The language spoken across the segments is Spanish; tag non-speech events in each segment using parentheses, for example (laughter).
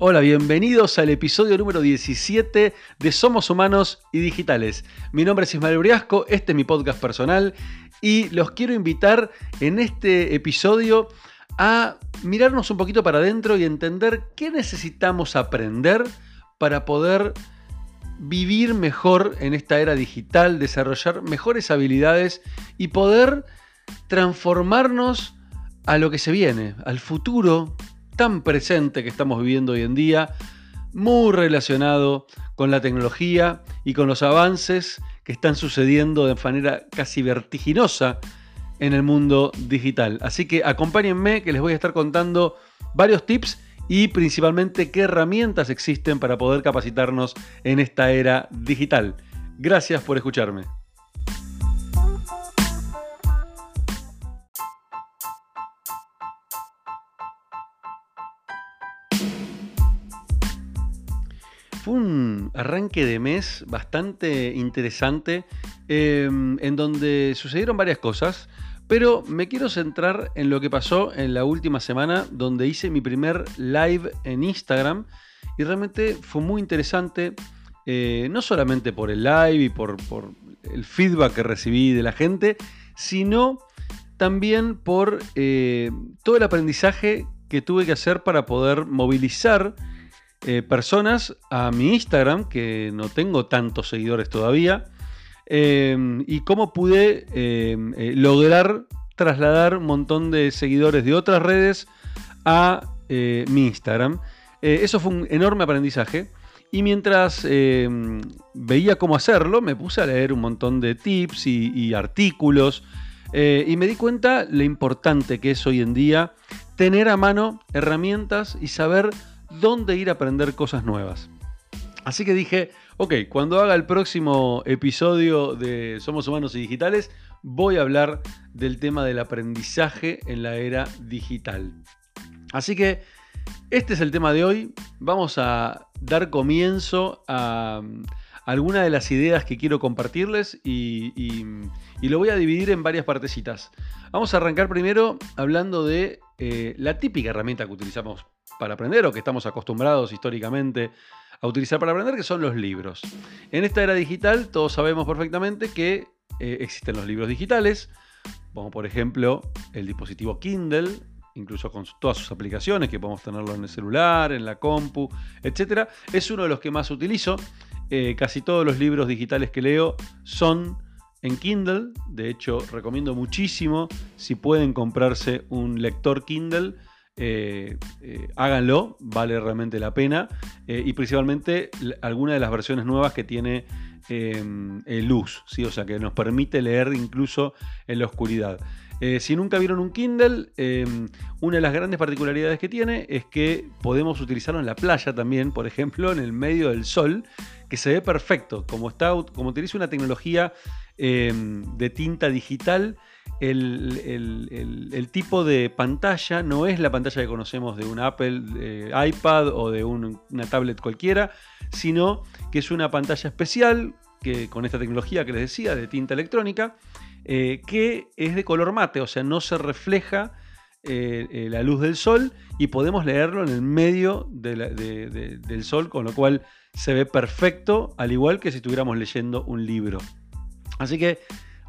Hola, bienvenidos al episodio número 17 de Somos Humanos y Digitales. Mi nombre es Ismael Briasco, este es mi podcast personal y los quiero invitar en este episodio a mirarnos un poquito para adentro y entender qué necesitamos aprender para poder vivir mejor en esta era digital, desarrollar mejores habilidades y poder transformarnos a lo que se viene, al futuro tan presente que estamos viviendo hoy en día, muy relacionado con la tecnología y con los avances que están sucediendo de manera casi vertiginosa en el mundo digital. Así que acompáñenme que les voy a estar contando varios tips y principalmente qué herramientas existen para poder capacitarnos en esta era digital. Gracias por escucharme. Fue un arranque de mes bastante interesante em, en donde sucedieron varias cosas, pero me quiero centrar en lo que pasó en la última semana donde hice mi primer live en Instagram y realmente fue muy interesante, eh, no solamente por el live y por, el feedback que recibí de la gente, sino también por eh, todo el aprendizaje que tuve que hacer para poder movilizar eh, personas a mi Instagram, que no tengo tantos seguidores todavía, em, y cómo pude em, eh, lograr trasladar un montón de seguidores de otras redes a eh, mi Instagram. eso fue un enorme aprendizaje. Y mientras em, veía cómo hacerlo, me puse a leer un montón de tips y, y artículos. y me di cuenta lo importante que es hoy en día tener a mano herramientas y saber dónde ir a aprender cosas nuevas. Así que dije, ok, cuando haga el próximo episodio de Somos Humanos y Digitales, voy a hablar del tema del aprendizaje en la era digital. Así que este es el tema de hoy. Vamos a dar comienzo a, algunas de las ideas que quiero compartirles y, y, lo voy a dividir en varias partecitas. Vamos a arrancar primero hablando de eh, la típica herramienta que utilizamos para aprender o que estamos acostumbrados históricamente a utilizar para aprender, que son los libros. En esta era digital todos sabemos perfectamente que eh, existen los libros digitales, como por ejemplo el dispositivo Kindle, incluso con todas sus aplicaciones, que podemos tenerlo en el celular, en la compu, etc. Es uno de los que más utilizo. Eh, casi todos los libros digitales que leo son en Kindle. De hecho, recomiendo muchísimo si pueden comprarse un lector Kindle eh, eh, háganlo, vale realmente la pena. Eh, y principalmente alguna de las versiones nuevas que tiene luz, ¿sí? o sea que nos permite leer incluso en la oscuridad. si nunca vieron un Kindle, una de las grandes particularidades que tiene es que podemos utilizarlo en la playa también, por ejemplo, en el medio del sol, que se ve perfecto. Como, está, como utiliza una tecnología de tinta digital, el, tipo de pantalla no es la pantalla que conocemos de un Apple eh, iPad o de una tablet cualquiera, sino que es una pantalla especial que, con esta tecnología que les decía de tinta electrónica, eh, que es de color mate, o sea, no se refleja eh, la luz del sol y podemos leerlo en el medio del sol, con lo cual se ve perfecto, al igual que si estuviéramos leyendo un libro. Así que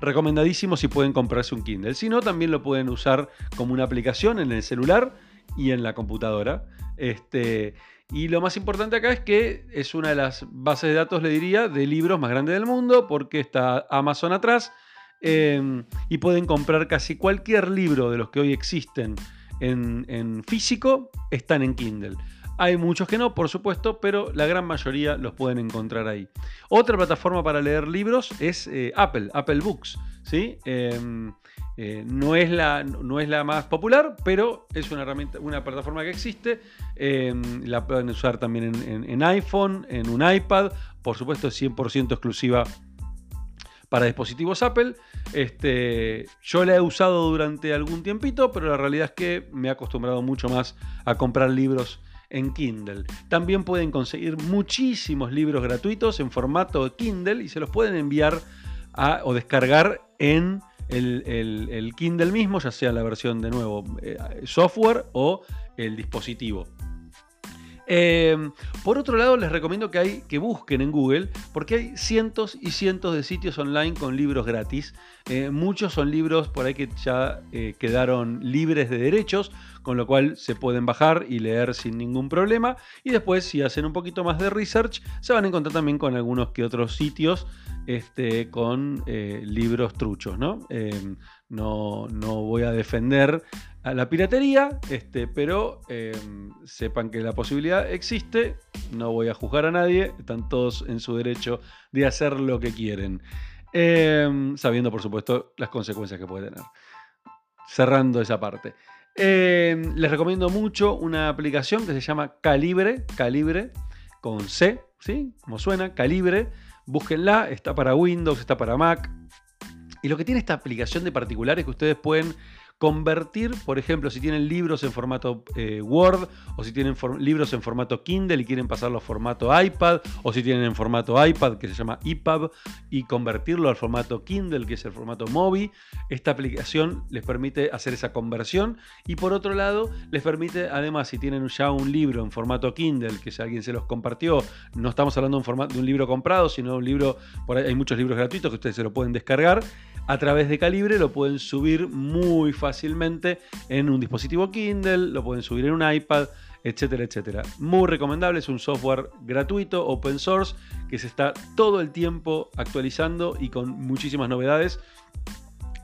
recomendadísimo si pueden comprarse un Kindle. Si no, también lo pueden usar como una aplicación en el celular y en la computadora. Este, y lo más importante acá es que es una de las bases de datos, le diría, de libros más grandes del mundo, porque está Amazon atrás. Em, y pueden comprar casi cualquier libro de los que hoy existen en, en físico, están en Kindle. Hay muchos que no, por supuesto, pero la gran mayoría los pueden encontrar ahí. Otra plataforma para leer libros es eh, Apple, Apple Books. ¿sí? Em, eh, no, es la, no es la más popular, pero es una, herramienta, una plataforma que existe. Em, la pueden usar también en, iPhone, en un iPad. Por supuesto, es 100% exclusiva para dispositivos Apple. Este, yo la he usado durante algún tiempito, pero la realidad es que me he acostumbrado mucho más a comprar libros en Kindle. También pueden conseguir muchísimos libros gratuitos en formato Kindle y se los pueden enviar o descargar en el, Kindle mismo, ya sea la versión de nuevo eh, software o el dispositivo. Em, por otro lado, les recomiendo que, busquen en Google, porque hay cientos y cientos de sitios online con libros gratis. Eh, muchos son libros por ahí que ya eh, quedaron libres de derechos, con lo cual se pueden bajar y leer sin ningún problema. Y después, si hacen un poquito más de research, se van a encontrar también con algunos que otros sitios este, con eh, libros truchos, ¿no? No, no voy a defender la piratería, este, pero em, sepan que la posibilidad existe, no voy a juzgar a nadie, están todos en su derecho de hacer lo que quieren, em, sabiendo por supuesto las consecuencias que puede tener. Cerrando esa parte. Em, les recomiendo mucho una aplicación que se llama Calibre, Calibre con C, ¿sí? Como suena, Calibre. Búsquenla, está para Windows, está para Mac. Y lo que tiene esta aplicación de particular es que ustedes pueden convertir, por ejemplo, si tienen libros en formato eh, Word o si tienen libros en formato Kindle y quieren pasarlo a formato iPad o si tienen en formato iPad que se llama EPUB y convertirlo al formato Kindle que es el formato Mobi, esta aplicación les permite hacer esa conversión. Y por otro lado les permite además si tienen ya un libro en formato Kindle que si alguien se los compartió, no estamos hablando de un, de un libro comprado, sino de un libro, por ahí hay muchos libros gratuitos que ustedes se lo pueden descargar a través de Calibre lo pueden subir muy fácilmente en un dispositivo Kindle, lo pueden subir en un iPad, etcétera, etcétera. Muy recomendable, es un software gratuito, open source, que se está todo el tiempo actualizando y con muchísimas novedades.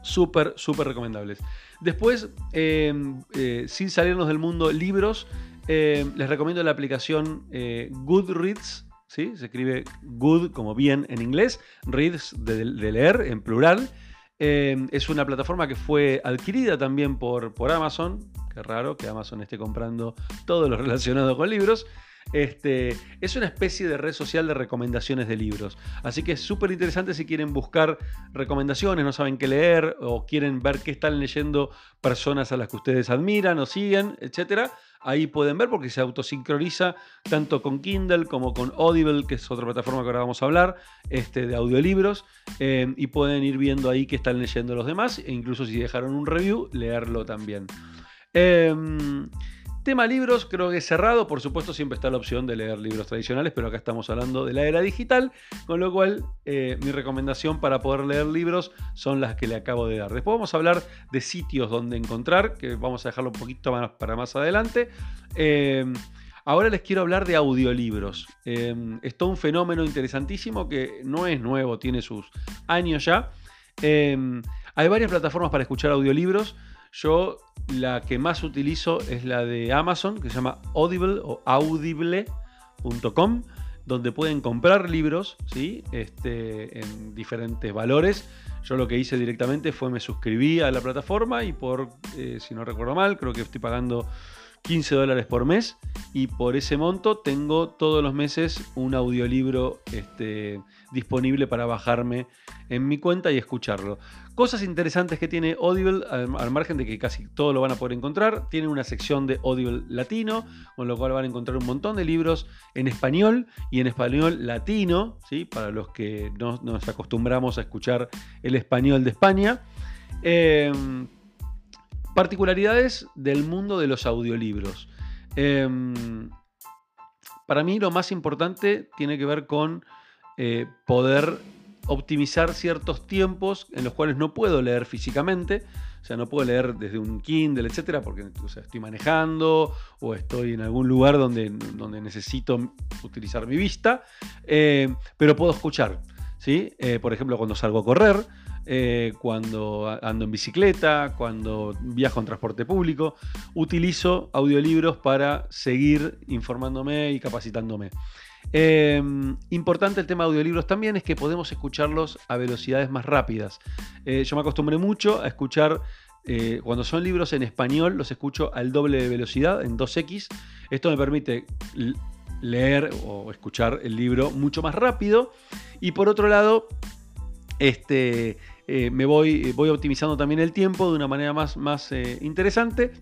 Súper, súper recomendables. Después, em, eh, sin salirnos del mundo libros, em, les recomiendo la aplicación eh, Goodreads. ¿sí? Se escribe good como bien en inglés, reads de leer en plural. Em, es una plataforma que fue adquirida también por, por Amazon. Qué raro que Amazon esté comprando todo lo relacionado con libros. Este, es una especie de red social de recomendaciones de libros. Así que es súper interesante si quieren buscar recomendaciones, no saben qué leer o quieren ver qué están leyendo personas a las que ustedes admiran o siguen, etc. Ahí pueden ver porque se autosincroniza tanto con Kindle como con Audible, que es otra plataforma que ahora vamos a hablar, este, de audiolibros. Eh, y pueden ir viendo ahí qué están leyendo los demás e incluso si dejaron un review, leerlo también. Em, tema libros, creo que cerrado. Por supuesto, siempre está la opción de leer libros tradicionales, pero acá estamos hablando de la era digital, con lo cual eh, mi recomendación para poder leer libros son las que le acabo de dar. Después vamos a hablar de sitios donde encontrar, que vamos a dejarlo un poquito más para más adelante. Em, ahora les quiero hablar de audiolibros. Em, es un fenómeno interesantísimo que no es nuevo, tiene sus años ya. Em, hay varias plataformas para escuchar audiolibros. Yo la que más utilizo es la de Amazon, que se llama Audible o audible.com, donde pueden comprar libros ¿sí? este, en diferentes valores. Yo lo que hice directamente fue me suscribí a la plataforma y por, eh, si no recuerdo mal, creo que estoy pagando 15 dólares por mes y por ese monto tengo todos los meses un audiolibro este, disponible para bajarme en mi cuenta y escucharlo. Cosas interesantes que tiene Audible, al, margen de que casi todo lo van a poder encontrar, tiene una sección de Audible latino, con lo cual van a encontrar un montón de libros en español y en español latino, ¿sí? para los que no nos acostumbramos a escuchar el español de España. Em, Particularidades del mundo de los audiolibros. Em, para mí lo más importante tiene que ver con eh, poder optimizar ciertos tiempos en los cuales no puedo leer físicamente. O sea, no puedo leer desde un Kindle, etcétera, porque estoy manejando o estoy en algún lugar donde, donde necesito utilizar mi vista, eh, pero puedo escuchar. ¿sí? Eh, por ejemplo, cuando salgo a correr, eh, cuando ando en bicicleta, cuando viajo en transporte público. Utilizo audiolibros para seguir informándome y capacitándome. Em, importante el tema de audiolibros también es que podemos escucharlos a velocidades más rápidas. Eh, yo me acostumbré mucho a escuchar, eh, cuando son libros en español, los escucho al doble de velocidad, en 2x. Esto me permite leer o escuchar el libro mucho más rápido. Y por otro lado, este, eh, me voy, voy optimizando también el tiempo de una manera más, más interesante.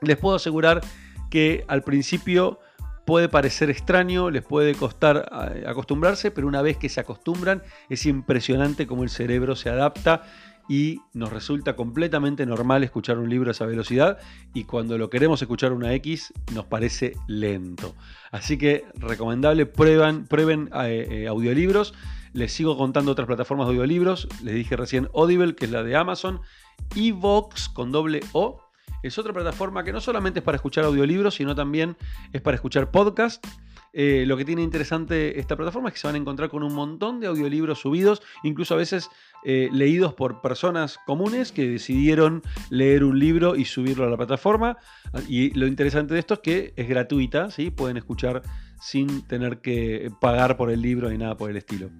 Les puedo asegurar que al principio puede parecer extraño, les puede costar eh, acostumbrarse, pero una vez que se acostumbran es impresionante cómo el cerebro se adapta y nos resulta completamente normal escuchar un libro a esa velocidad y cuando lo queremos escuchar una X nos parece lento. Así que recomendable, prueban, prueben eh, eh, audiolibros. Les sigo contando otras plataformas de audiolibros. Les dije recién Audible, que es la de Amazon. Evox con doble O. Es otra plataforma que no solamente es para escuchar audiolibros, sino también es para escuchar podcast. Eh, lo que tiene interesante esta plataforma es que se van a encontrar con un montón de audiolibros subidos, incluso a veces eh, leídos por personas comunes que decidieron leer un libro y subirlo a la plataforma. Y lo interesante de esto es que es gratuita, ¿sí? pueden escuchar sin tener que pagar por el libro ni nada por el estilo.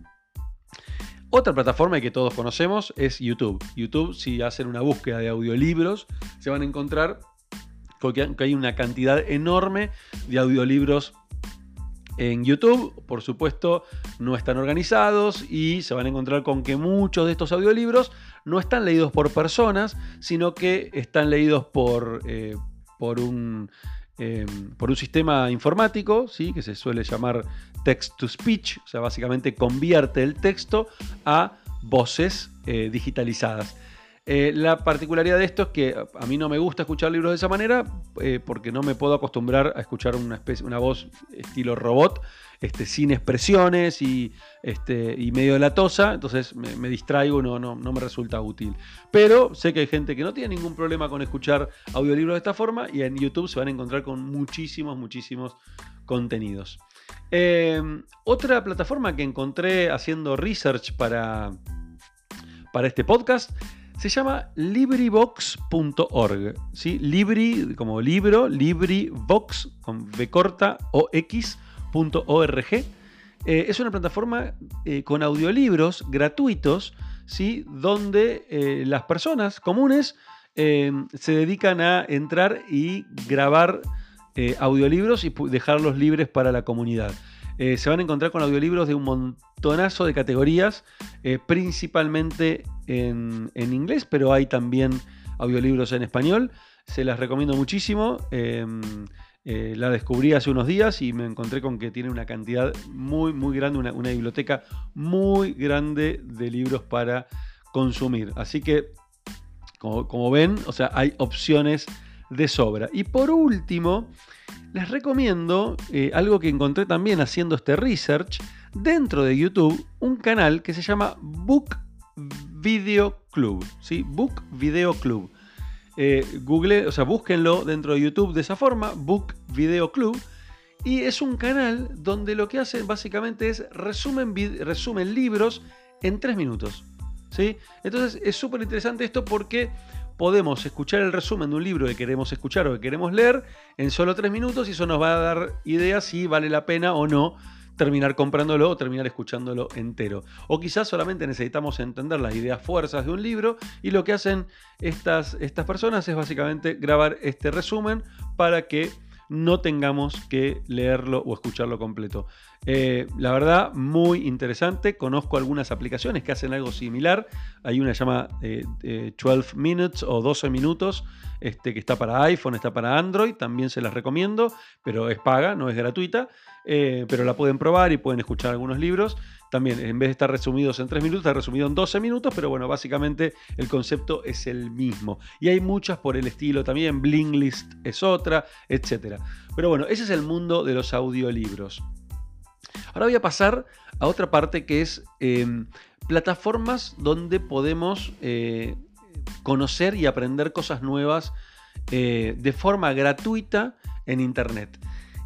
Otra plataforma que todos conocemos es YouTube. YouTube, si hacen una búsqueda de audiolibros, se van a encontrar que hay una cantidad enorme de audiolibros en YouTube, por supuesto, no están organizados y se van a encontrar con que muchos de estos audiolibros no están leídos por personas, sino que están leídos por, eh, por, un, eh, por un sistema informático, ¿sí? que se suele llamar text to speech, o sea, básicamente convierte el texto a voces eh, digitalizadas. Eh, la particularidad de esto es que a mí no me gusta escuchar libros de esa manera eh, porque no me puedo acostumbrar a escuchar una, especie, una voz estilo robot, este, sin expresiones y, este, y medio latosa, entonces me, distraigo, no, no, no me resulta útil. Pero sé que hay gente que no tiene ningún problema con escuchar audiolibros de esta forma y en YouTube se van a encontrar con muchísimos, muchísimos contenidos. Eh, otra plataforma que encontré haciendo research para, para este podcast se llama LibriVox.org. ¿sí? Libri, como libro, LibriVox, con V corta, o X.org. Eh, es una plataforma eh, con audiolibros gratuitos, ¿sí? donde eh, las personas comunes se dedican a entrar y grabar audiolibros y dejarlos libres para la comunidad. Se van a encontrar con audiolibros de un montonazo de categorías, principalmente en, inglés, pero hay también audiolibros en español. Se las recomiendo muchísimo. Em, eh, la descubrí hace unos días y me encontré con que tiene una cantidad muy, muy grande, una, biblioteca muy grande de libros para consumir. Así que, como, ven, o sea, hay opciones de sobra. Y por último, les recomiendo eh, algo que encontré también haciendo este research dentro de YouTube, un canal que se llama Book Video Club, ¿sí? Book Video Club. Eh, Google, o sea, búsquenlo dentro de YouTube de esa forma, Book Video Club. Y es un canal donde lo que hacen básicamente es resumen, resumen libros en tres minutos. ¿sí? Entonces es súper interesante esto porque podemos escuchar el resumen de un libro que queremos escuchar o que queremos leer en solo tres minutos y eso nos va a dar ideas si vale la pena o no terminar comprándolo o terminar escuchándolo entero. O quizás solamente necesitamos entender las ideas fuerzas de un libro y lo que hacen estas, estas personas es básicamente grabar este resumen para que no tengamos que leerlo o escucharlo completo. Eh, la verdad, muy interesante. Conozco algunas aplicaciones que hacen algo similar. Hay una que llama 12 eh, Minutes o 12 minutos, este, que está para iPhone, está para Android. También se las recomiendo, pero es paga, no es gratuita. Eh, pero la pueden probar y pueden escuchar algunos libros. También, en vez de estar resumidos en 3 minutos, está resumido en 12 minutos, pero bueno, básicamente el concepto es el mismo. Y hay muchas por el estilo también, Blinklist es otra, etc. Pero bueno, ese es el mundo de los audiolibros. Ahora voy a pasar a otra parte que es em, plataformas donde podemos eh, conocer y aprender cosas nuevas eh, de forma gratuita en Internet.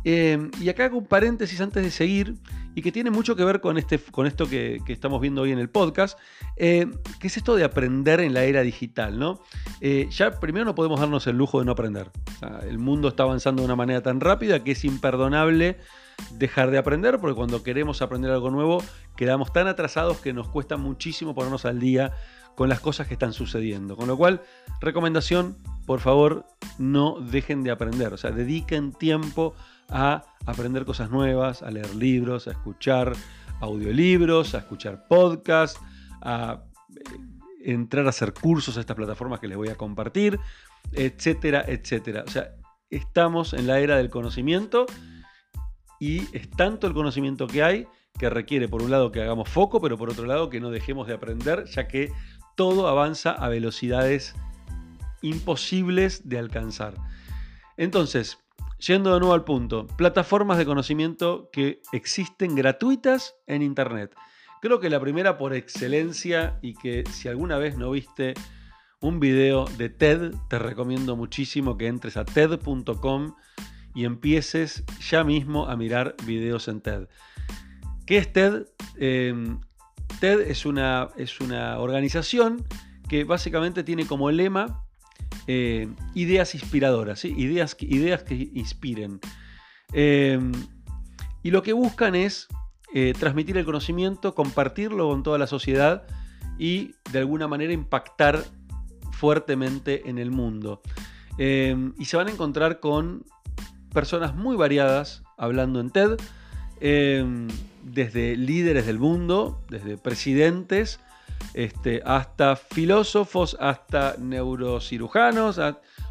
Em, y acá hago un paréntesis antes de seguir y que tiene mucho que ver con, este, con esto que, estamos viendo hoy en el podcast, em, que es esto de aprender en la era digital. ¿no? Eh, ya primero no podemos darnos el lujo de no aprender. el mundo está avanzando de una manera tan rápida que es imperdonable dejar de aprender, porque cuando queremos aprender algo nuevo quedamos tan atrasados que nos cuesta muchísimo ponernos al día con las cosas que están sucediendo. Con lo cual, recomendación, por favor, no dejen de aprender, o sea, dediquen tiempo a aprender cosas nuevas, a leer libros, a escuchar audiolibros, a escuchar podcasts, a eh, entrar a hacer cursos a estas plataformas que les voy a compartir, etcétera, etcétera. O sea, estamos en la era del conocimiento y es tanto el conocimiento que hay que requiere, por un lado, que hagamos foco, pero por otro lado, que no dejemos de aprender, ya que todo avanza a velocidades imposibles de alcanzar. Entonces, yendo de nuevo al punto, plataformas de conocimiento que existen gratuitas en Internet. Creo que la primera por excelencia y que si alguna vez no viste un video de TED, te recomiendo muchísimo que entres a TED.com y empieces ya mismo a mirar videos en TED. ¿Qué es TED? Em, TED es una, es una organización que básicamente tiene como lema eh, ideas inspiradoras, ideas, ideas que inspiren. Em, y lo que buscan es eh, transmitir el conocimiento, compartirlo con toda la sociedad y de alguna manera impactar fuertemente en el mundo. Em, y se van a encontrar con personas muy variadas hablando en TED, em, desde líderes del mundo, desde presidentes, este, hasta filósofos, hasta neurocirujanos,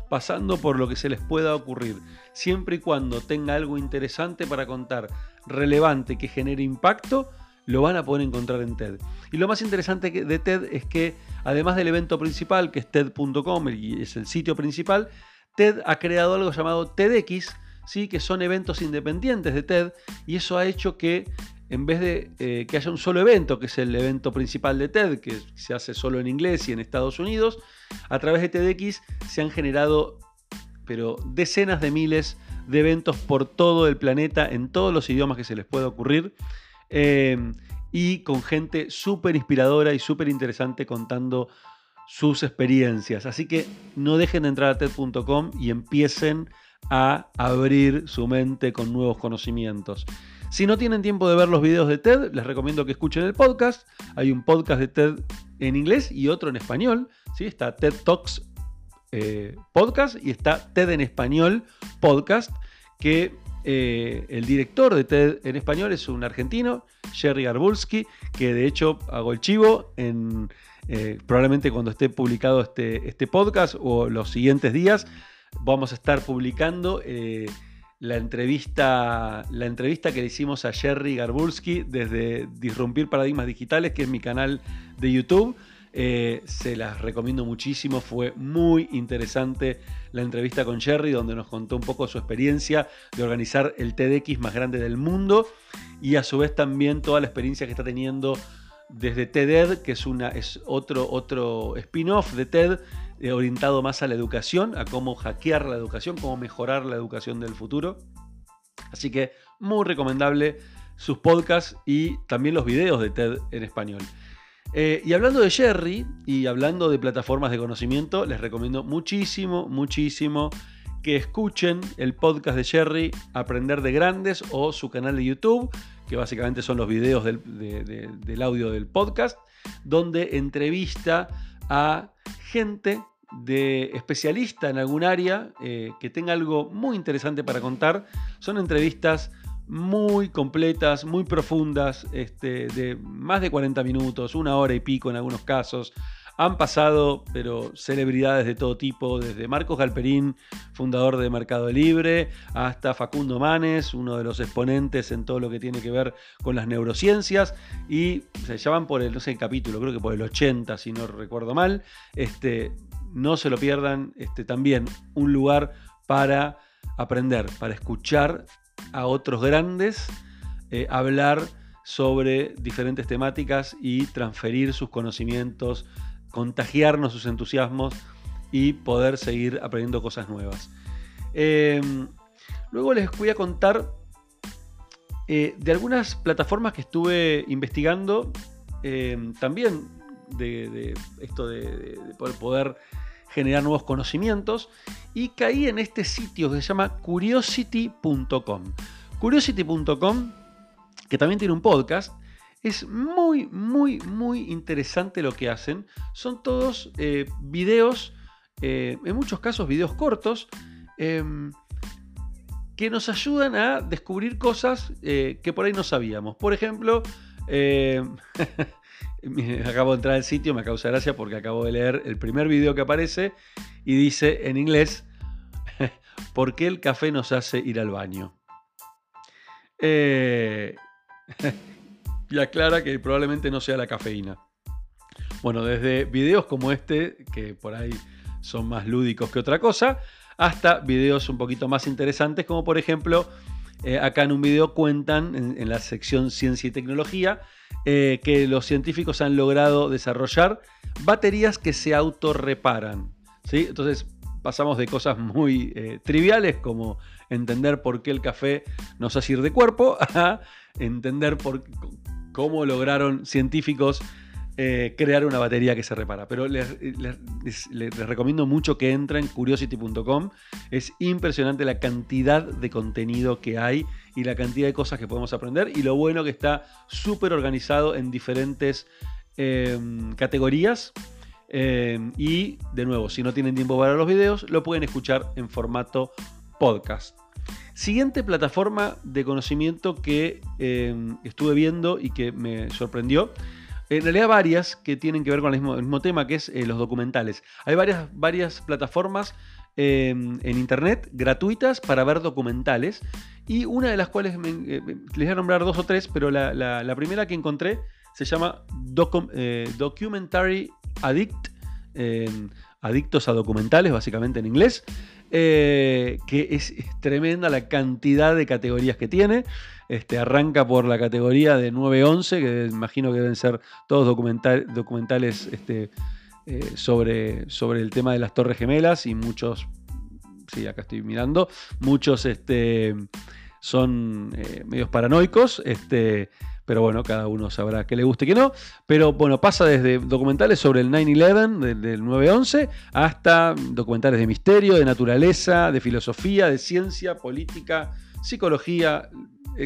pasando por lo que se les pueda ocurrir, siempre y cuando tenga algo interesante para contar, relevante, que genere impacto, lo van a poder encontrar en TED. Y lo más interesante de TED es que, además del evento principal, que es TED.com y es el sitio principal, TED ha creado algo llamado TEDx, ¿sí? que son eventos independientes de TED, y eso ha hecho que en vez de eh, que haya un solo evento, que es el evento principal de TED, que se hace solo en inglés y en Estados Unidos, a través de TEDx se han generado pero decenas de miles de eventos por todo el planeta, en todos los idiomas que se les pueda ocurrir, eh, y con gente súper inspiradora y súper interesante contando sus experiencias. Así que no dejen de entrar a TED.com y empiecen a abrir su mente con nuevos conocimientos. Si no tienen tiempo de ver los videos de TED, les recomiendo que escuchen el podcast. Hay un podcast de TED en inglés y otro en español. ¿sí? Está TED Talks eh, Podcast y está TED en español Podcast, que eh, el director de TED en español es un argentino, Jerry Garbulski, que de hecho hago el chivo. Eh, probablemente cuando esté publicado este, este podcast o los siguientes días, vamos a estar publicando la entrevista, la entrevista que le hicimos a Jerry Garbulski desde Disrumpir Paradigmas Digitales, que es mi canal de YouTube. Eh, se las recomiendo muchísimo, fue muy interesante la entrevista con Jerry, donde nos contó un poco su experiencia de organizar el TEDx más grande del mundo y a su vez también toda la experiencia que está teniendo desde TED, que es, una, es otro, otro spin-off de TED, orientado más a la educación, a cómo hackear la educación, cómo mejorar la educación del futuro. Así que muy recomendable sus podcasts y también los videos de TED en español. Eh, y hablando de Jerry y hablando de plataformas de conocimiento, les recomiendo muchísimo, muchísimo que escuchen el podcast de Jerry, Aprender de Grandes, o su canal de YouTube, que básicamente son los videos del audio del podcast, donde entrevista a gente de especialista en algún área eh, que tenga algo muy interesante para contar. Son entrevistas muy completas, muy profundas, este, de más de 40 minutos, una hora y pico en algunos casos. Han pasado, pero celebridades de todo tipo, desde Marcos Galperín, fundador de Mercado Libre, hasta Facundo Manes, uno de los exponentes en todo lo que tiene que ver con las neurociencias, y se llaman por el, no sé, el capítulo, creo que por el 80, si no recuerdo mal. Este, no se lo pierdan, este, también un lugar para aprender, para escuchar a otros grandes, eh, hablar sobre diferentes temáticas y transferir sus conocimientos contagiarnos sus entusiasmos y poder seguir aprendiendo cosas nuevas. Em, luego les voy a contar eh, de algunas plataformas que estuve investigando, em, también de, esto de, poder, generar nuevos conocimientos, y caí en este sitio que se llama curiosity.com. Curiosity.com, que también tiene un podcast, es muy, muy, muy interesante lo que hacen. Son todos eh, videos, eh, en muchos casos videos cortos, em, que nos ayudan a descubrir cosas eh, que por ahí no sabíamos. Por ejemplo, em, (laughs) acabo de entrar al sitio, me causa gracia porque acabo de leer el primer video que aparece y dice en inglés, (laughs) ¿por qué el café nos hace ir al baño? (laughs) y aclara que probablemente no sea la cafeína. Bueno, desde videos como este, que por ahí son más lúdicos que otra cosa, hasta videos un poquito más interesantes, como por ejemplo, eh, acá en un video cuentan en, la sección Ciencia y Tecnología eh, que los científicos han logrado desarrollar baterías que se autorreparan. ¿sí? Entonces pasamos de cosas muy eh, triviales como entender por qué el café nos hace ir de cuerpo (laughs) a entender por, cómo lograron científicos eh, crear una batería que se repara. Pero les, recomiendo mucho que entren curiosity.com. Es impresionante la cantidad de contenido que hay y la cantidad de cosas que podemos aprender. Y lo bueno que está súper organizado en diferentes em, categorías. Em, y de nuevo, si no tienen tiempo para los videos, lo pueden escuchar en formato podcast. Siguiente plataforma de conocimiento que em, estuve viendo y que me sorprendió en realidad varias que tienen que ver con el mismo, tema, que es eh, los documentales. Hay varias, varias plataformas em, en internet gratuitas para ver documentales y una de las cuales eh, les voy a nombrar dos o tres, pero la, primera que encontré se llama eh, Documentary Addict, em, adictos a documentales básicamente en inglés, que es, es tremenda la cantidad de categorías que tiene. Este, arranca por la categoría de 9-11, que imagino que deben ser todos documentales este, eh, sobre, sobre el tema de las Torres Gemelas y muchos, sí, acá estoy mirando, muchos este, son eh, medios paranoicos. Este, pero bueno, cada uno sabrá qué le guste y qué no. Pero bueno, pasa desde documentales sobre el 9-11, del 9-11, hasta documentales de misterio, de naturaleza, de filosofía, de ciencia, política, psicología,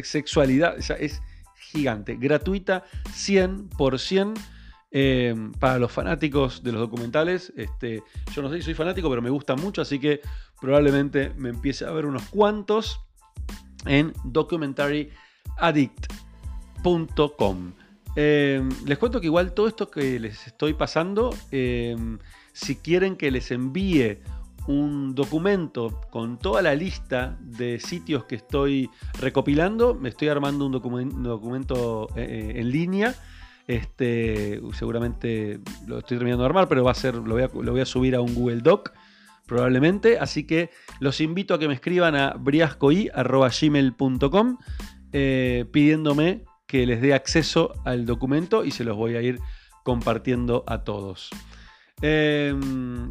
sexualidad, es gigante, gratuita 100%. Eh, para los fanáticos de los documentales, este, yo no sé si soy fanático, pero me gusta mucho, así que probablemente me empiece a ver unos cuantos en documentaryaddict.com. Eh, les cuento que igual todo esto que les estoy pasando, eh, si quieren que les envíe un documento con toda la lista de sitios que estoy recopilando. Me estoy armando un documento eh, eh, en línea. Este, seguramente lo estoy terminando de armar, pero va a ser, lo, voy a, subir a un Google Doc probablemente. Así que los invito a que me escriban a briascoi.gmail.com eh, pidiéndome que les dé acceso al documento y se los voy a ir compartiendo a todos. Em,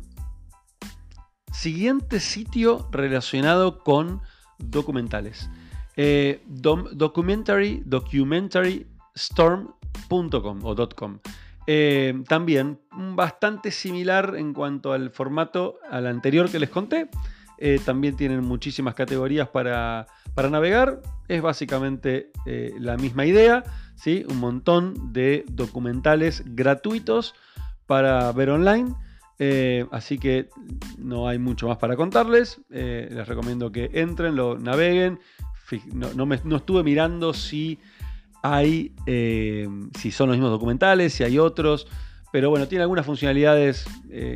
Siguiente sitio relacionado con documentales. Eh, documentary, documentaryStorm.com o .com. Eh, también bastante similar en cuanto al formato al anterior que les conté. Eh, también tienen muchísimas categorías para, para navegar. Es básicamente la misma idea. ¿sí? Un montón de documentales gratuitos para ver online. Eh, así que no hay mucho más para contarles. Eh, les recomiendo que entren, lo naveguen. No, me, estuve mirando si hay, eh, si son los mismos documentales, si hay otros. Pero bueno, tiene algunas funcionalidades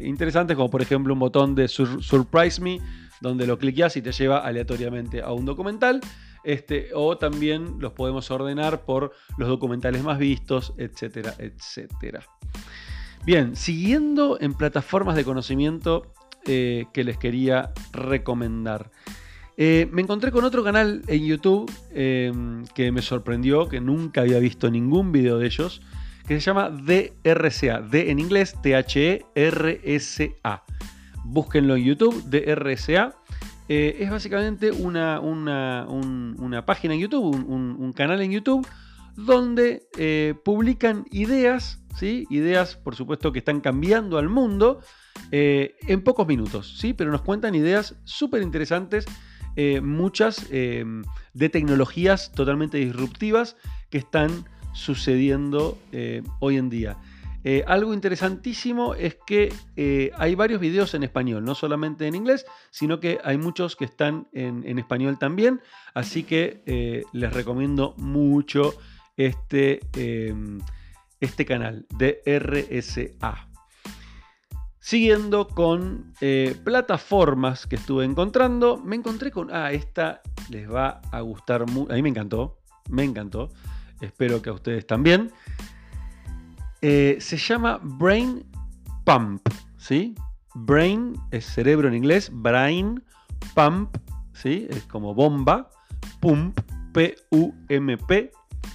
interesantes, como por ejemplo un botón de Surprise Me, donde lo cliqueas y te lleva aleatoriamente a un documental. Este, o también los podemos ordenar por los documentales más vistos, etcétera, etcétera. Bien, siguiendo en plataformas de conocimiento eh, que les quería recomendar. Eh, me encontré con otro canal en YouTube em, que me sorprendió, que nunca había visto ningún video de ellos, que se llama DRCA, D en inglés, T-H-E-R-S-A. Búsquenlo en YouTube, DRCA. Eh, es básicamente una, una, página en YouTube, un, canal en YouTube, donde publican ideas ¿sí? Ideas, por supuesto, que están cambiando al mundo eh, en pocos minutos, ¿sí? Pero nos cuentan ideas súper interesantes, eh, muchas eh, de tecnologías totalmente disruptivas que están sucediendo hoy en día. Algo interesantísimo es que hay varios videos en español, no solamente en inglés, sino que hay muchos que están en, español también, así que les recomiendo mucho este este canal de RSA. Siguiendo con eh, plataformas que estuve encontrando, me encontré con, ah, esta les va a gustar mucho, a mí me encantó, me encantó, espero que a ustedes también. Eh, se llama Brain Pump, ¿sí? Brain es cerebro en inglés, Brain Pump, ¿sí? Es como bomba, pump, P-U-M-P,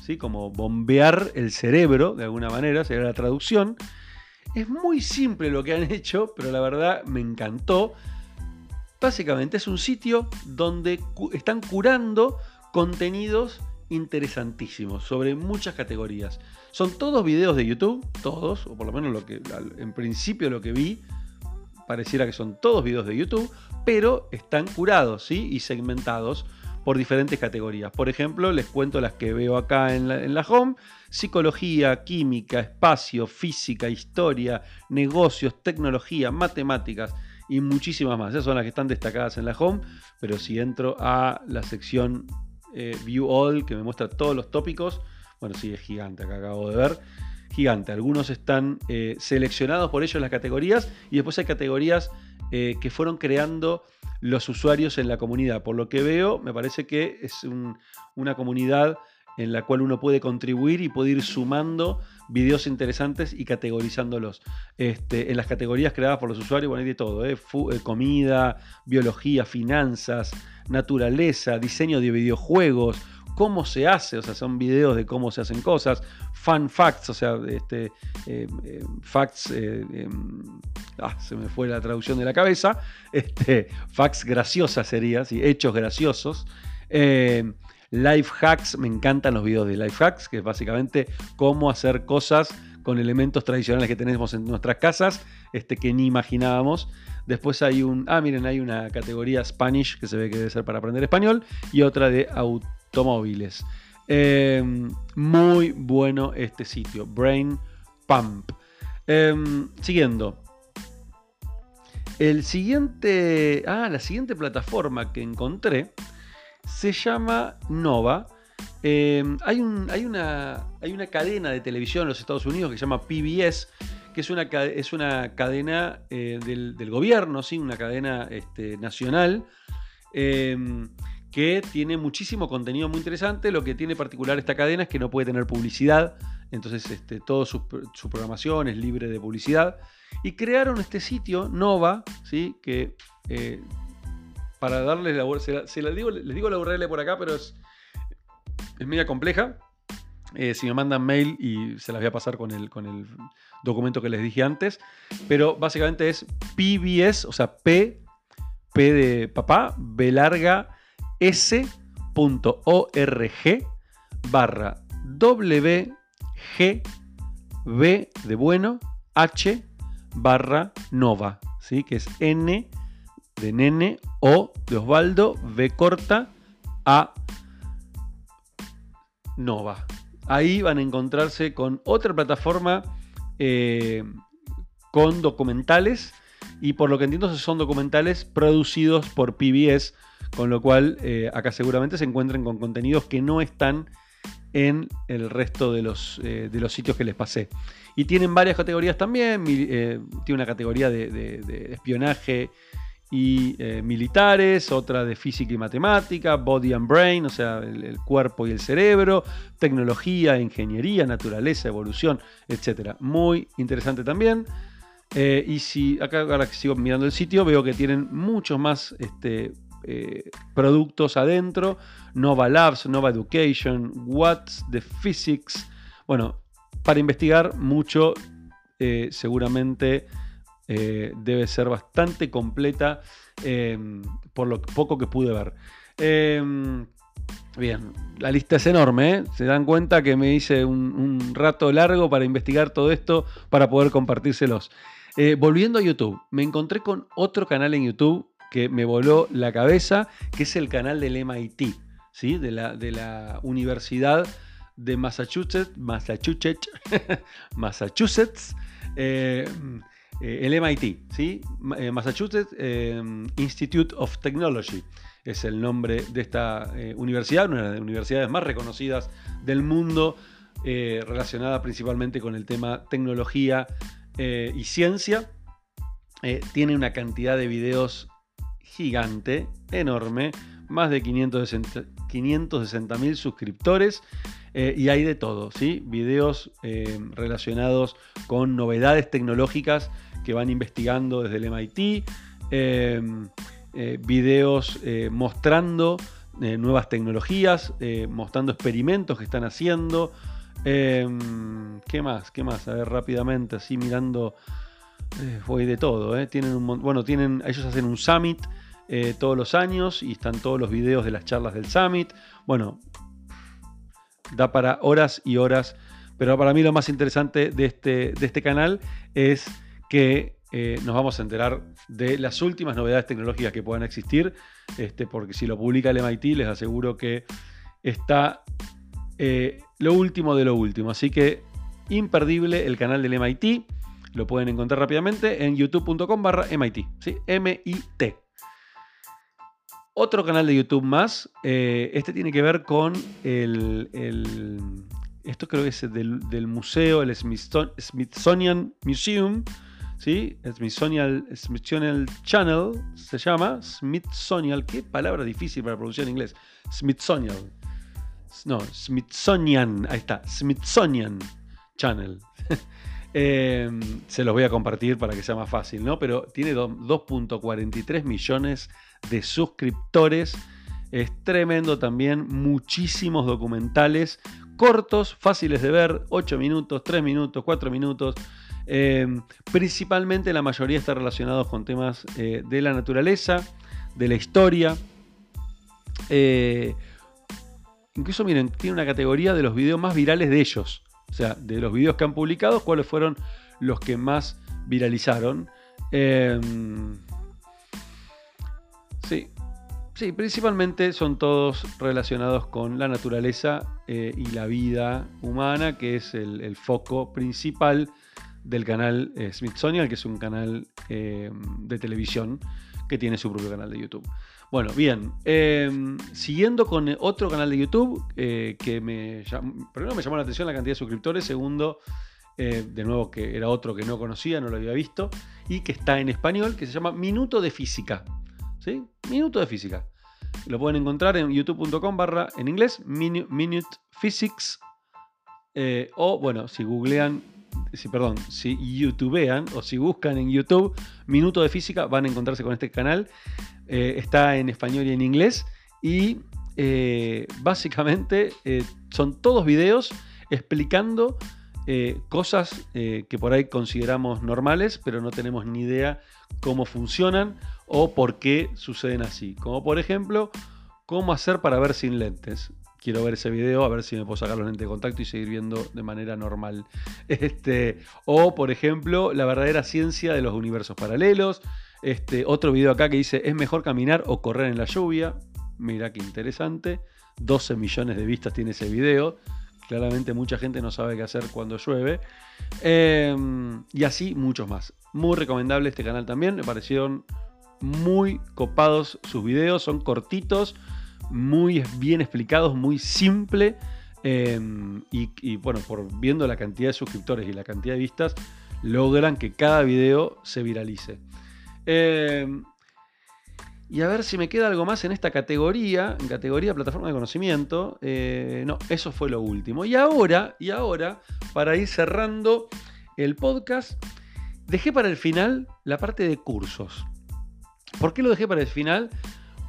¿sí? Como bombear el cerebro, de alguna manera, sería la traducción. Es muy simple lo que han (laughs) hecho, pero la verdad me encantó. Básicamente es un sitio donde están curando contenidos interesantísimos sobre muchas categorías. Son todos videos de YouTube, todos, o por lo menos lo que en principio lo que vi, pareciera que son todos videos de YouTube, pero están curados ¿sí? y segmentados por diferentes categorías. Por ejemplo, les cuento las que veo acá en la, en la home. Psicología, química, espacio, física, historia, negocios, tecnología, matemáticas y muchísimas más. Esas son las que están destacadas en la home, pero si entro a la sección eh, View All, que me muestra todos los tópicos. Bueno, sí, es gigante, acá acabo de ver. Gigante. Algunos están eh, seleccionados por ellos las categorías y después hay categorías eh, que fueron creando los usuarios en la comunidad. Por lo que veo, me parece que es una comunidad en la cual uno puede contribuir y puede ir sumando videos interesantes y categorizándolos. Este, en las categorías creadas por los usuarios, bueno, hay de todo, ¿eh? Eh, comida, biología, finanzas, naturaleza, diseño de videojuegos, cómo se hace, o sea, son videos de cómo se hacen cosas, fun facts, o sea, este, eh, facts, em, ah, se me fue la traducción de la cabeza, (laughs) este, facts graciosas sería, hechos graciosos. Life hacks, me encantan los videos de life hacks, que es básicamente cómo hacer cosas con elementos tradicionales que tenemos en nuestras casas, este, que ni imaginábamos. Después hay un, ah, miren, hay una categoría Spanish que se ve que debe ser para aprender español y otra de automóviles. Em, muy bueno este sitio, Brain Pump. Em, siguiendo. El siguiente, ah, la siguiente plataforma que encontré se llama Nova. Eh, hay, un, hay, una, hay, una, cadena de televisión en los Estados Unidos que se llama PBS, que es una, es una cadena eh, del, gobierno, ¿sí? una cadena este, nacional, em, que tiene muchísimo contenido muy interesante. Lo que tiene particular esta cadena es que no puede tener publicidad, entonces este, toda su, programación es libre de publicidad. Y crearon este sitio, Nova, ¿sí? que eh, para darles la se, la, digo, les digo la URL por acá, pero es, es media compleja. Eh, si me mandan mail y se las voy a pasar con el, con el documento que les dije antes. Pero básicamente es PBS, o sea, P, P de papá, B larga, S.org barra W, G, B de bueno, H barra Nova, ¿sí? que es N de nene, O de Osvaldo, V corta, A Nova. Ahí van a encontrarse con otra plataforma eh, con documentales y por lo que entiendo son documentales producidos por PBS, con lo cual eh, acá seguramente se encuentren con contenidos que no están en el resto de los, eh, de los sitios que les pasé. Y tienen varias categorías también, tiene una categoría de espionaje y eh, militares, otra de física y matemática, body and brain, o sea, el, cuerpo y el cerebro, tecnología, ingeniería, naturaleza, evolución, etc. Muy interesante también. Eh, y si acá ahora que sigo mirando el sitio, veo que tienen muchos más este, eh, productos adentro. Nova Labs, Nova Education, What's the Physics. Bueno, para investigar mucho, seguramente eh, debe ser bastante completa em, por lo poco que pude ver. Em, bien, la lista es enorme, ¿eh? se dan cuenta que me hice un, rato largo para investigar todo esto para poder compartírselos. Eh, volviendo a YouTube, me encontré con otro canal en YouTube que me voló la cabeza, que es el canal del MIT, ¿sí? de, la, Universidad de Massachusetts, Massachusetts, (laughs) Massachusetts el MIT, ¿sí? Eh, Massachusetts eh, Institute of Technology es el nombre de esta universidad, una de las universidades más reconocidas del mundo, relacionada principalmente con el tema tecnología y ciencia. tiene una cantidad de videos gigante, enorme, más de 560 mil suscriptores eh, y hay de todo, ¿sí? Videos eh, relacionados con novedades tecnológicas que van investigando desde el MIT, videos mostrando nuevas tecnologías, mostrando experimentos que están haciendo. ¿Qué más? ¿Qué más? A ver rápidamente, así mirando voy de todo, ¿eh? Tienen un, bueno, tienen, ellos hacen un summit eh, todos los años y están todos los videos de las charlas del summit. Bueno, da para horas y horas, pero para mí lo más interesante de este, de este canal es que eh, nos vamos a enterar de las últimas novedades tecnológicas que puedan existir, este, porque si lo publica el MIT les aseguro que está lo último de lo último. Así que imperdible el canal del MIT. Lo pueden encontrar rápidamente en youtube.com barra MIT. ¿sí? M-I-T. Otro canal de YouTube más. Eh, este tiene que ver con el, esto creo que es del, museo, el Smithsonian Museum. ¿sí? Smithsonian, Smithsonian Channel se llama. Smithsonian. Qué palabra difícil para pronunciar en inglés. Smithsonian. No, Smithsonian. Ahí está. Smithsonian Channel. (laughs) Em, se los voy a compartir para que sea más fácil, ¿no? Pero tiene 2.43 millones de suscriptores. Es tremendo también, muchísimos documentales cortos, fáciles de ver, 8 minutos, 3 minutos, 4 minutos. Em, principalmente la mayoría está relacionados con temas eh, de la naturaleza, de la historia. Eh, incluso miren, tiene una categoría de los videos más virales de ellos. O sea, de los videos que han publicado, cuáles fueron los que más viralizaron. Sí, principalmente son todos relacionados con la naturaleza eh, y la vida humana, que es el, foco principal del canal eh, Smithsonian, que es un canal em, de televisión que tiene su propio canal de YouTube. Bueno, bien. Em, siguiendo con otro canal de YouTube eh, que me primero me llamó la atención la cantidad de suscriptores, segundo, eh, de nuevo que era otro que no conocía, no lo había visto, y que está en español, que se llama Minuto de Física. Minuto de Física. Lo pueden encontrar en youtube.com barra en inglés, Minute Physics. Eh, o bueno, si googlean si, perdón, si youtubean o si buscan en YouTube Minuto de Física, van a encontrarse con este canal. Eh, está en español y en inglés. Y eh, básicamente son todos videos explicando cosas que por ahí consideramos normales, pero no tenemos ni idea cómo funcionan o por qué suceden así. Como por ejemplo, cómo hacer para ver sin lentes quiero ver ese video, a ver si me puedo sacar los lentes de contacto y seguir viendo de manera normal. (laughs) Este, o, por ejemplo, la verdadera ciencia de los universos paralelos. Este, otro video acá que dice, ¿es mejor caminar o correr en la lluvia? Mira qué interesante. 12 millones de vistas tiene ese video. Claramente mucha gente no sabe qué hacer cuando llueve. Em, y así muchos más. Muy recomendable este canal también. Me parecieron muy copados sus videos. Son cortitos muy bien explicados, muy simple. Em, y, bueno, por viendo la cantidad de suscriptores y la cantidad de vistas, logran que cada video se viralice. Em, y a ver si me queda algo más en esta categoría, en categoría plataforma de conocimiento. Eh, no, eso fue lo último. Y ahora, y ahora, para ir cerrando el podcast, dejé para el final la parte de cursos. ¿Por qué lo dejé para el final?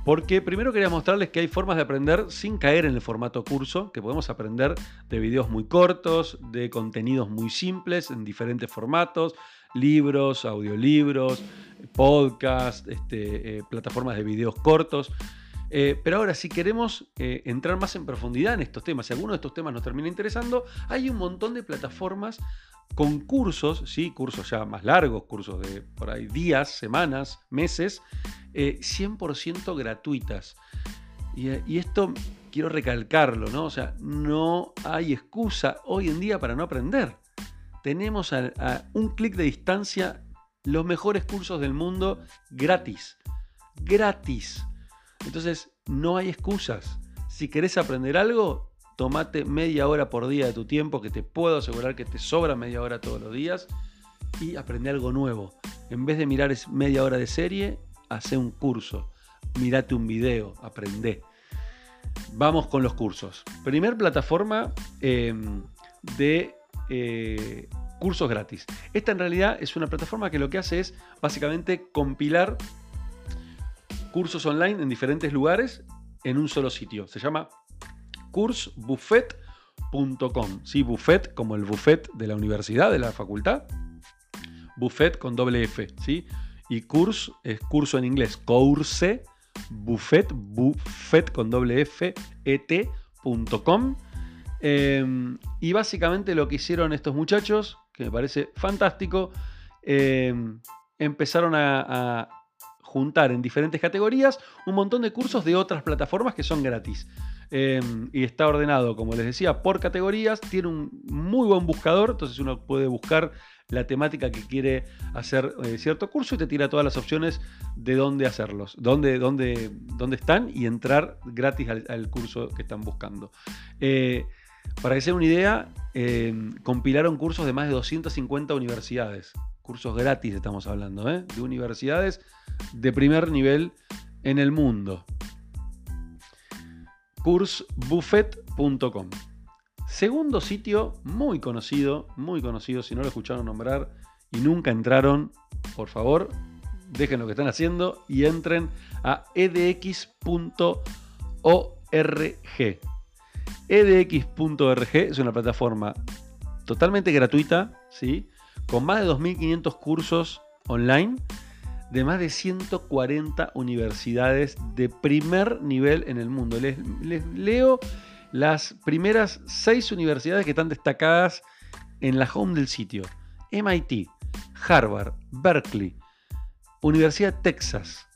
Porque primero quería mostrarles que hay formas de aprender sin caer en el formato curso, que podemos aprender de videos muy cortos, de contenidos muy simples en diferentes formatos, libros, audiolibros, podcast, este, eh, plataformas de videos cortos. Eh, pero ahora, si queremos eh, entrar más en profundidad en estos temas, si alguno de estos temas nos termina interesando, hay un montón de plataformas con cursos, ¿sí? cursos ya más largos, cursos de por ahí días, semanas, meses, 100% gratuitas. Y, esto quiero recalcarlo, ¿no? O sea, no hay excusa hoy en día para no aprender. Tenemos a un clic de distancia los mejores cursos del mundo gratis. Gratis. Entonces, no hay excusas. Si querés aprender algo, tomate media hora por día de tu tiempo, que te puedo asegurar que te sobra media hora todos los días, y aprende algo nuevo. En vez de mirar media hora de serie, hace un curso. mirate un video, aprende. Vamos con los cursos. Primer plataforma em, de eh, cursos gratis. Esta en realidad es una plataforma que lo que hace es básicamente compilar cursos online en diferentes lugares en un solo sitio. Se llama cursbuffet.com. Sí, buffet como el buffet de la universidad, de la facultad. Buffet con doble F, ¿sí? Y curs es curso en inglés. Course, buffet, buffet con doble F, et.com. Em, y básicamente lo que hicieron estos muchachos, que me parece fantástico, em, empezaron a, juntar en diferentes categorías un montón de cursos de otras plataformas que son gratis. Em, y está ordenado, como les decía, por categorías. Tiene un muy buen buscador, entonces uno puede buscar la temática que quiere hacer eh, cierto curso y te tira todas las opciones de dónde hacerlos, dónde, dónde, dónde están y entrar gratis al, curso que están buscando. Eh, para que se den una idea, eh, compilaron cursos de más de 250 universidades. Cursos gratis estamos hablando, de universidades de primer nivel en el mundo. Cursbuffet.com Segundo sitio muy conocido, muy conocido, si no lo escucharon nombrar y nunca entraron, por favor, dejen lo que están haciendo y entren a edx.org. edx.org es una plataforma totalmente gratuita, ¿sí? Con más de 2.500 cursos online de más de 140 universidades de primer nivel en el mundo. Les, leo las primeras seis universidades que están destacadas en la home del sitio. MIT, Harvard, Berkeley, Universidad de Texas,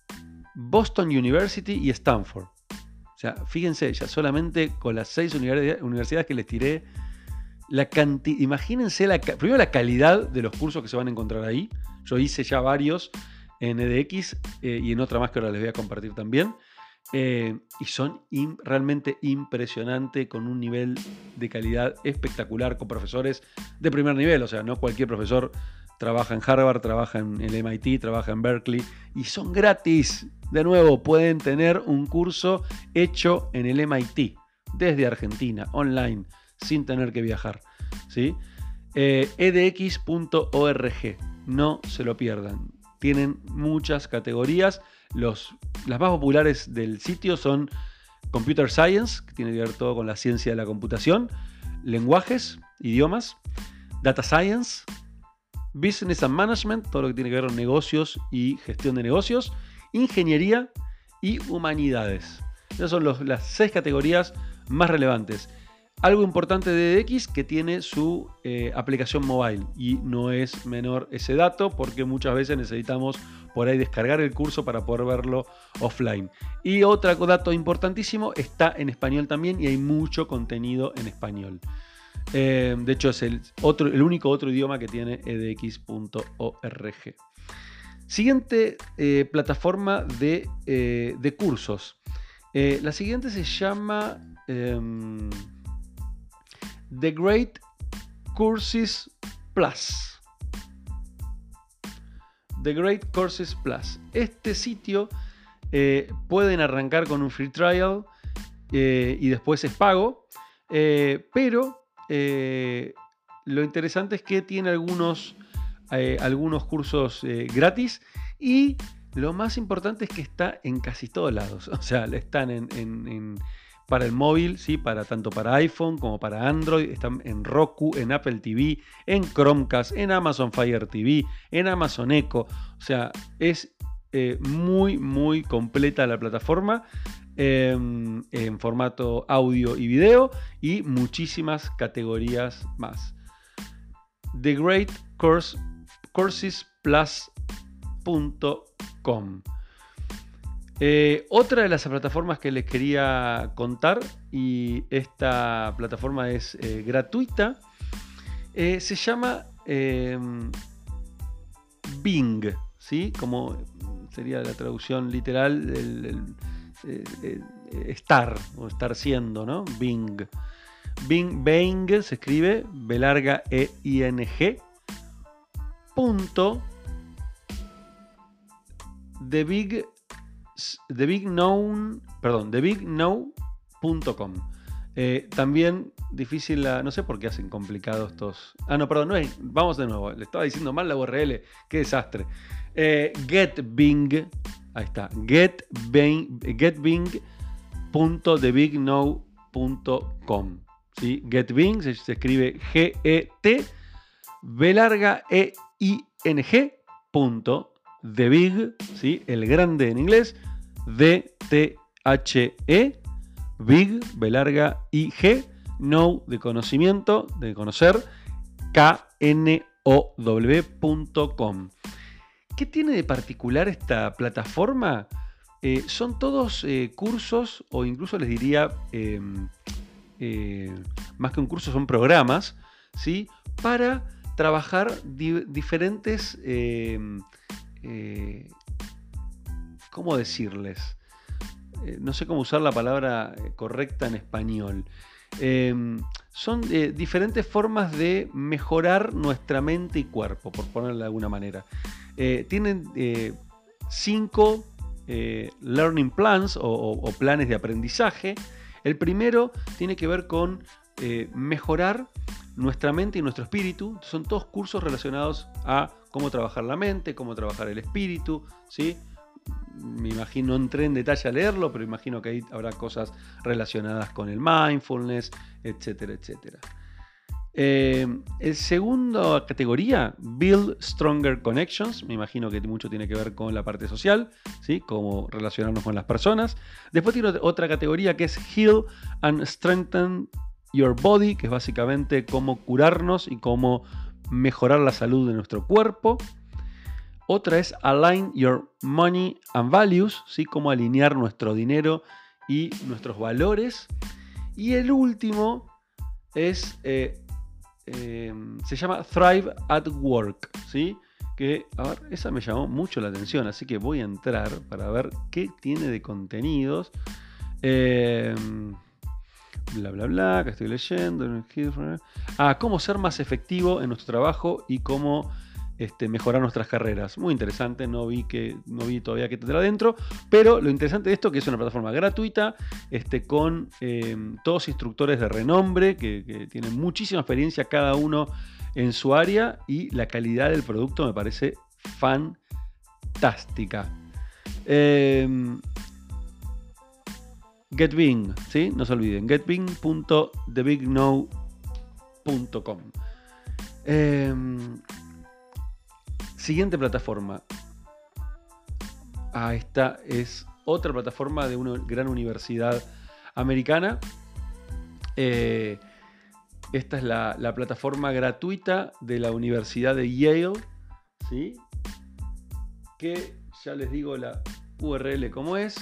Boston University y Stanford. O sea, fíjense, ya solamente con las seis universidades que les tiré, la cantidad, imagínense la, primero la calidad de los cursos que se van a encontrar ahí. Yo hice ya varios en EDX eh, y en otra más que ahora les voy a compartir también. Eh, y son realmente impresionantes con un nivel de calidad espectacular con profesores de primer nivel. O sea, no cualquier profesor trabaja en Harvard, trabaja en el MIT, trabaja en Berkeley y son gratis. De nuevo, pueden tener un curso hecho en el MIT desde Argentina, online, sin tener que viajar. ¿sí? edx.org, eh, no se lo pierdan. Tienen muchas categorías los, las más populares del sitio son Computer Science, que tiene que ver todo con la ciencia de la computación, lenguajes, idiomas, Data Science, Business and Management, todo lo que tiene que ver con negocios y gestión de negocios, Ingeniería y Humanidades. Esas son las seis categorías más relevantes. Algo importante de DX que tiene su eh, aplicación mobile y no es menor ese dato porque muchas veces necesitamos por ahí descargar el curso para poder verlo offline. Y otro dato importantísimo, está en español también y hay mucho contenido en español. Eh, de hecho es el, otro, el único otro idioma que tiene edx.org. Siguiente eh, plataforma de, de cursos. la siguiente se llama... Em, The Great Courses Plus. The Great Courses Plus. Este sitio eh, pueden arrancar con un free trial eh, y después es pago, eh, pero lo interesante es que tiene algunos, algunos cursos gratis y lo más importante es que está en casi todos lados. (laughs) O sea, están en para el móvil, ¿sí? para, tanto para iPhone como para Android. Están en Roku, en Apple TV, en Chromecast, en Amazon Fire TV, en Amazon Echo. O sea, es eh, muy, muy completa la plataforma. Em, en formato audio y video y muchísimas categorías más. The eh, otra de las plataformas que les quería contar, y esta plataforma es eh, gratuita, eh, se llama em, Bing, ¿sí? Como sería la traducción literal del estar o estar siendo, ¿no? Bing. Bing, Bing se escribe B larga E I N G. Punto. The Big thebigknown, perdón, thebigknow.com. Eh, también difícil la. No sé por qué hacen complicados estos. Ah, no, perdón, no es. Vamos de nuevo. Le estaba diciendo mal la URL. Qué desastre. Eh, getbing. Ahí está. Getbing. Getbing.thebigknow.com. ¿sí? Getbing se, se escribe G-E-T. B larga E-I-N-G. Punto. The Big, ¿sí? el grande en inglés. D-T-H-E Big, B larga, I, G, Know de conocimiento, de conocer, K-N-O-W.com. ¿Qué tiene de particular esta plataforma? Eh, son todos eh, cursos, o incluso les diría, em, eh, más que un curso, son programas, ¿sí? Para trabajar diferentes, em, ¿cómo decirles? Eh, no sé cómo usar la palabra eh, correcta en español. Em, son eh, diferentes formas de mejorar nuestra mente y cuerpo, por ponerlo de alguna manera. tienen cinco learning plans o, planes de aprendizaje. El primero tiene que ver con mejorar nuestra mente y nuestro espíritu. Son todos cursos relacionados a cómo trabajar la mente, cómo trabajar el espíritu, ¿sí? Me imagino, no entré en detalle a leerlo, pero imagino que ahí habrá cosas relacionadas con el mindfulness, etcétera, etcétera. Eh, el segundo categoría, Build Stronger Connections, me imagino que mucho tiene que ver con la parte social, ¿sí? cómo relacionarnos con las personas. Después tiene otra categoría que es Heal and Strengthen Your Body, que es básicamente cómo curarnos y cómo mejorar la salud de nuestro cuerpo. Otra es Align Your Money and Values, ¿sí? cómo alinear nuestro dinero y nuestros valores. Y el último es, eh, em, se llama Thrive at Work, ¿sí? que, a ver, esa me llamó mucho la atención, así que voy a entrar para ver qué tiene de contenidos. Em, bla, bla, bla, que estoy leyendo. Ah, cómo ser más efectivo en nuestro trabajo y cómo este, mejorar nuestras carreras. Muy interesante, no vi, que, no vi todavía que tendrá dentro, pero lo interesante de esto es que es una plataforma gratuita, este, con eh, todos instructores de renombre, que, tienen muchísima experiencia cada uno en su área y la calidad del producto me parece fantástica. Eh, GetBing, ¿sí? No se olviden, getbing.thebigknow.com. Eh, Siguiente plataforma. Ah, esta es otra plataforma de una gran universidad americana. Eh, esta es la, plataforma gratuita de la Universidad de Yale. ¿sí? Que ya les digo la URL como es.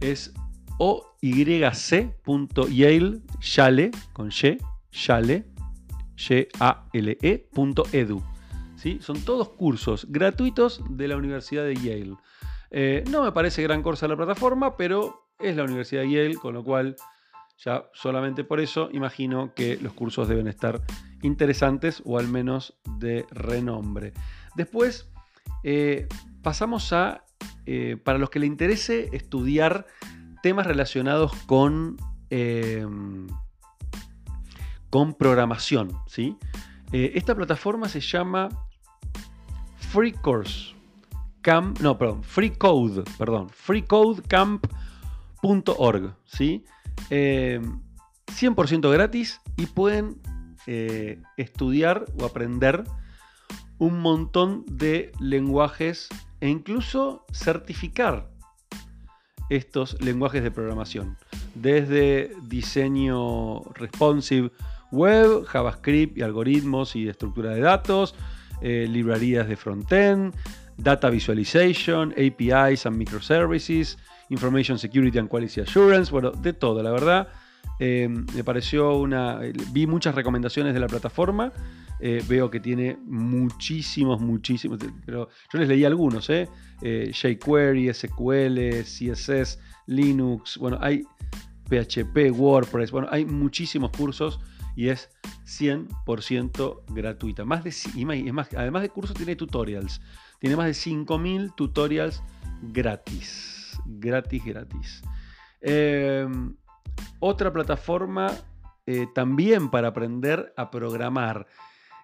Es oyc.yale, Yale, con Y, Yale, Y-A-L-E.edu. Son todos cursos gratuitos de la Universidad de Yale. Eh, no me parece gran cosa la plataforma, pero es la Universidad de Yale, con lo cual ya solamente por eso imagino que los cursos deben estar interesantes o al menos de renombre. Después eh, pasamos a, eh, para los que le interese estudiar temas relacionados con, con programación. ¿sí? esta plataforma se llama Free Course. No, perdón, Free Code, perdón, freecodecamp.org, ¿sí? 100% eh, gratis y pueden eh, estudiar o aprender un montón de lenguajes e incluso certificar estos lenguajes de programación. Desde diseño responsive web, JavaScript y algoritmos y estructura de datos, eh, librerías de frontend, data visualization, APIs and microservices, information security and quality assurance, bueno, de todo, la verdad. Eh, me pareció una. Vi muchas recomendaciones de la plataforma. Eh, veo que tiene muchísimos, muchísimos. Pero yo les leí algunos, ¿eh? jQuery, SQL, CSS, Linux. Bueno, hay PHP, WordPress. Bueno, hay muchísimos cursos y es 100% gratuita. Más de, además de cursos tiene tutorials. tiene más de 5.000 tutorials gratis. Gratis, gratis. Em, otra plataforma eh, también para aprender a programar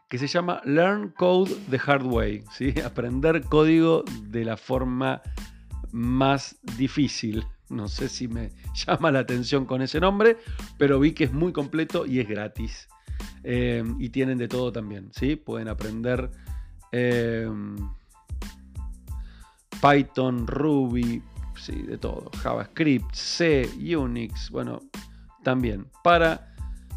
que se llama Learn Code the Hard Way, ¿sí? (laughs) aprender código de la forma más difícil. No sé si me (laughs) llama la atención con ese nombre, pero vi que es muy completo y es gratis. Em, y tienen de todo también, ¿sí? Pueden aprender em, Python, Ruby, sí, de todo. JavaScript, C, Unix, bueno, también. Para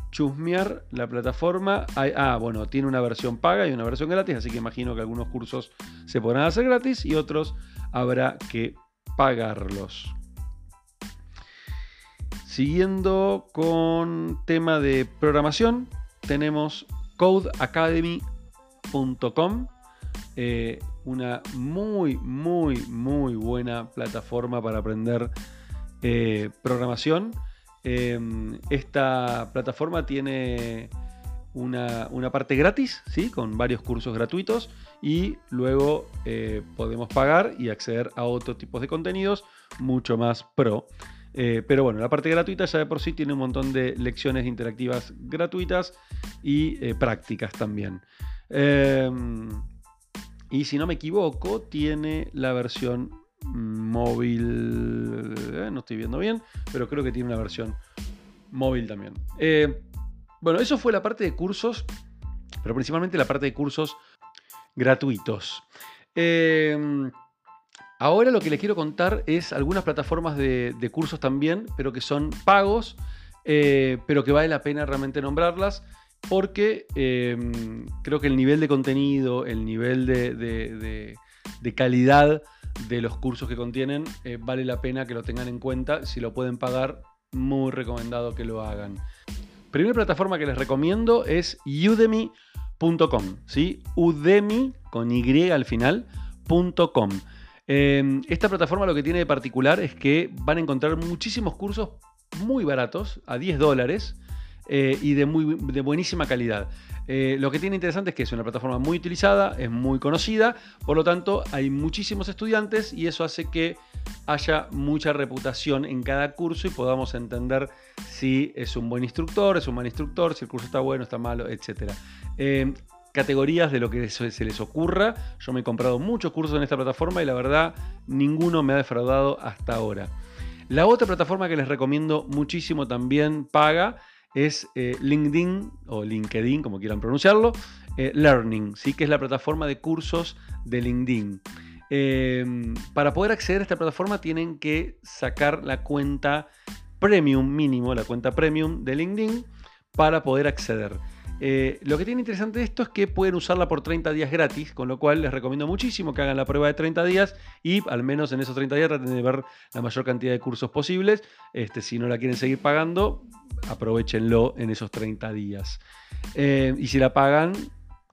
chusmear la plataforma, ah, bueno, tiene una versión paga y una versión gratis, así que imagino que algunos cursos se podrán hacer gratis y otros habrá que pagarlos. Siguiendo con tema de programación, tenemos codeacademy.com, eh, una muy, muy, muy buena plataforma para aprender eh, programación. Em, esta plataforma tiene una, parte gratis, ¿sí? con varios cursos gratuitos, y luego eh, podemos pagar y acceder a otros tipos de contenidos mucho más pro. Eh, pero bueno, la parte gratuita ya de por sí tiene un montón de lecciones interactivas gratuitas y eh, prácticas también. Em, y si no me equivoco, tiene la versión móvil. No estoy viendo bien, pero creo que tiene una versión móvil también. Bueno, eso fue la parte de cursos, pero principalmente la parte de cursos gratuitos. Em, Ahora lo que les quiero contar es algunas plataformas de, cursos también, pero que son pagos, eh, pero que vale la pena realmente nombrarlas, porque em, creo que el nivel de contenido, el nivel de, calidad de los cursos que contienen, eh, vale la pena que lo tengan en cuenta. Si lo pueden pagar, muy recomendado que lo hagan. Primera plataforma que les recomiendo es udemy.com, ¿sí? Udemy con Y al final.com. Em, esta plataforma lo que tiene de particular es que van a encontrar muchísimos cursos muy baratos, a 10 dólares, eh, y de, muy, de buenísima calidad. Eh, lo que tiene interesante es que es una plataforma muy utilizada, es muy conocida, por lo tanto hay muchísimos estudiantes y eso hace que haya mucha reputación en cada curso y podamos entender si es un buen instructor, es un mal instructor, si el curso está bueno, está malo, etc categorías de lo que se les ocurra. Yo me he comprado muchos cursos en esta plataforma y la verdad ninguno me ha defraudado hasta ahora. La otra plataforma que les recomiendo muchísimo también paga es eh, LinkedIn o LinkedIn, como quieran pronunciarlo, eh, Learning, ¿sí? que es la plataforma de cursos de LinkedIn. Em, para poder acceder a esta plataforma tienen que sacar la cuenta premium mínimo, la cuenta premium de LinkedIn para poder acceder. Eh, lo que tiene interesante esto es que pueden usarla por 30 días gratis, con lo cual les recomiendo muchísimo que hagan la prueba de 30 días y al menos en esos 30 días traten de ver la mayor cantidad de cursos posibles. Este, si no la quieren seguir pagando, aprovechenlo en esos 30 días. Eh, y si la pagan,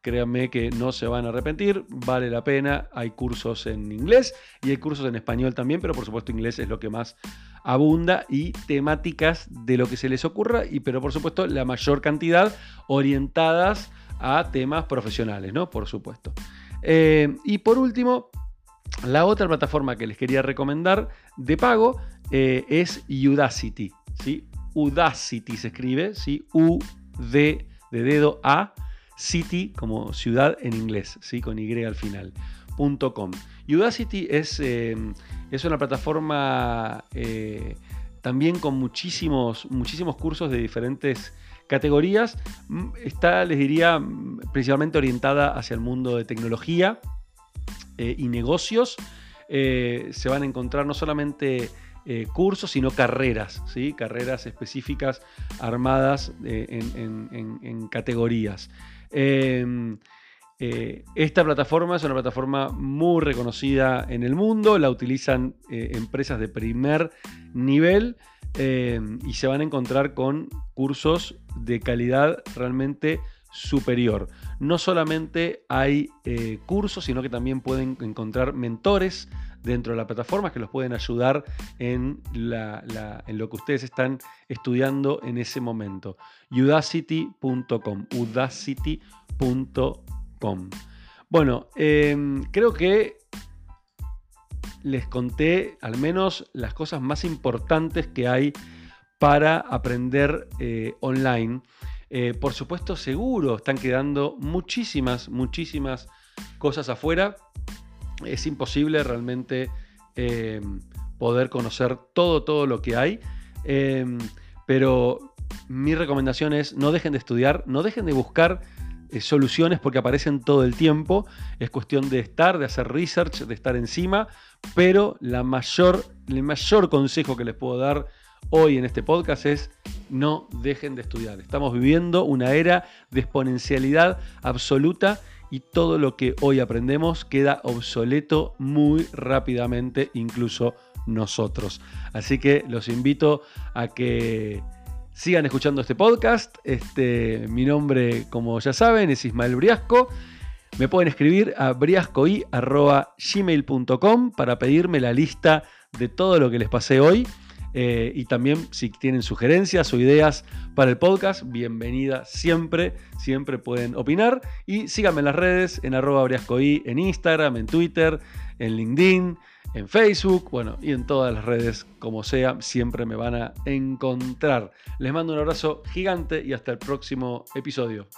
créanme que no se van a arrepentir, vale la pena. Hay cursos en inglés y hay cursos en español también, pero por supuesto inglés es lo que más abunda y temáticas de lo que se les ocurra, y pero por supuesto la mayor cantidad orientadas a temas profesionales, ¿no? Por supuesto. Eh, y por último, la otra plataforma que les quería recomendar de pago eh, es Udacity. ¿sí? Udacity se escribe, ¿sí? U-D de dedo A, City como ciudad en inglés, ¿sí? con Y al final. .com. Udacity es, eh, es una plataforma eh, también con muchísimos, muchísimos cursos de diferentes categorías. Mm, está, les diría, principalmente orientada hacia el mundo de tecnología eh, y negocios. se van a encontrar no solamente cursos, sino carreras, ¿sí? carreras específicas armadas en, categorías. Eh, esta plataforma es una plataforma muy reconocida en el mundo, la utilizan eh, empresas de primer nivel eh, y se van a encontrar con cursos de calidad realmente superior. No solamente hay cursos, sino que también pueden encontrar mentores dentro de la plataforma que los pueden ayudar en, lo que ustedes están estudiando en ese momento. udacity.com udacity.com Bueno, em, creo que les conté al menos las cosas más importantes que hay para aprender eh, online. Eh, por supuesto, seguro están quedando muchísimas, muchísimas cosas afuera. Es imposible realmente em, poder conocer todo, todo lo que hay. Em, pero mi recomendación es no dejen de estudiar, no dejen de buscar eh, soluciones porque aparecen todo el tiempo. Es cuestión de estar, de hacer research, de estar encima. Pero la mayor, el mayor consejo que les puedo dar hoy en este podcast es no dejen de estudiar. Estamos viviendo una era de exponencialidad absoluta y todo lo que hoy aprendemos queda obsoleto muy rápidamente, incluso nosotros. Así que los invito a que sigan escuchando este podcast. Este, mi nombre, como ya saben, es Ismael Briasco. Me pueden escribir a briascoi.gmail.com para pedirme la lista de todo lo que les pasé hoy. Eh, y también si tienen sugerencias o ideas para el podcast, bienvenida siempre, siempre pueden opinar. Y síganme en las redes, en arroba en Instagram, en Twitter, en LinkedIn, en Facebook, bueno, y en todas las redes, como sea, siempre me van a encontrar. Les mando un abrazo gigante y hasta el próximo episodio.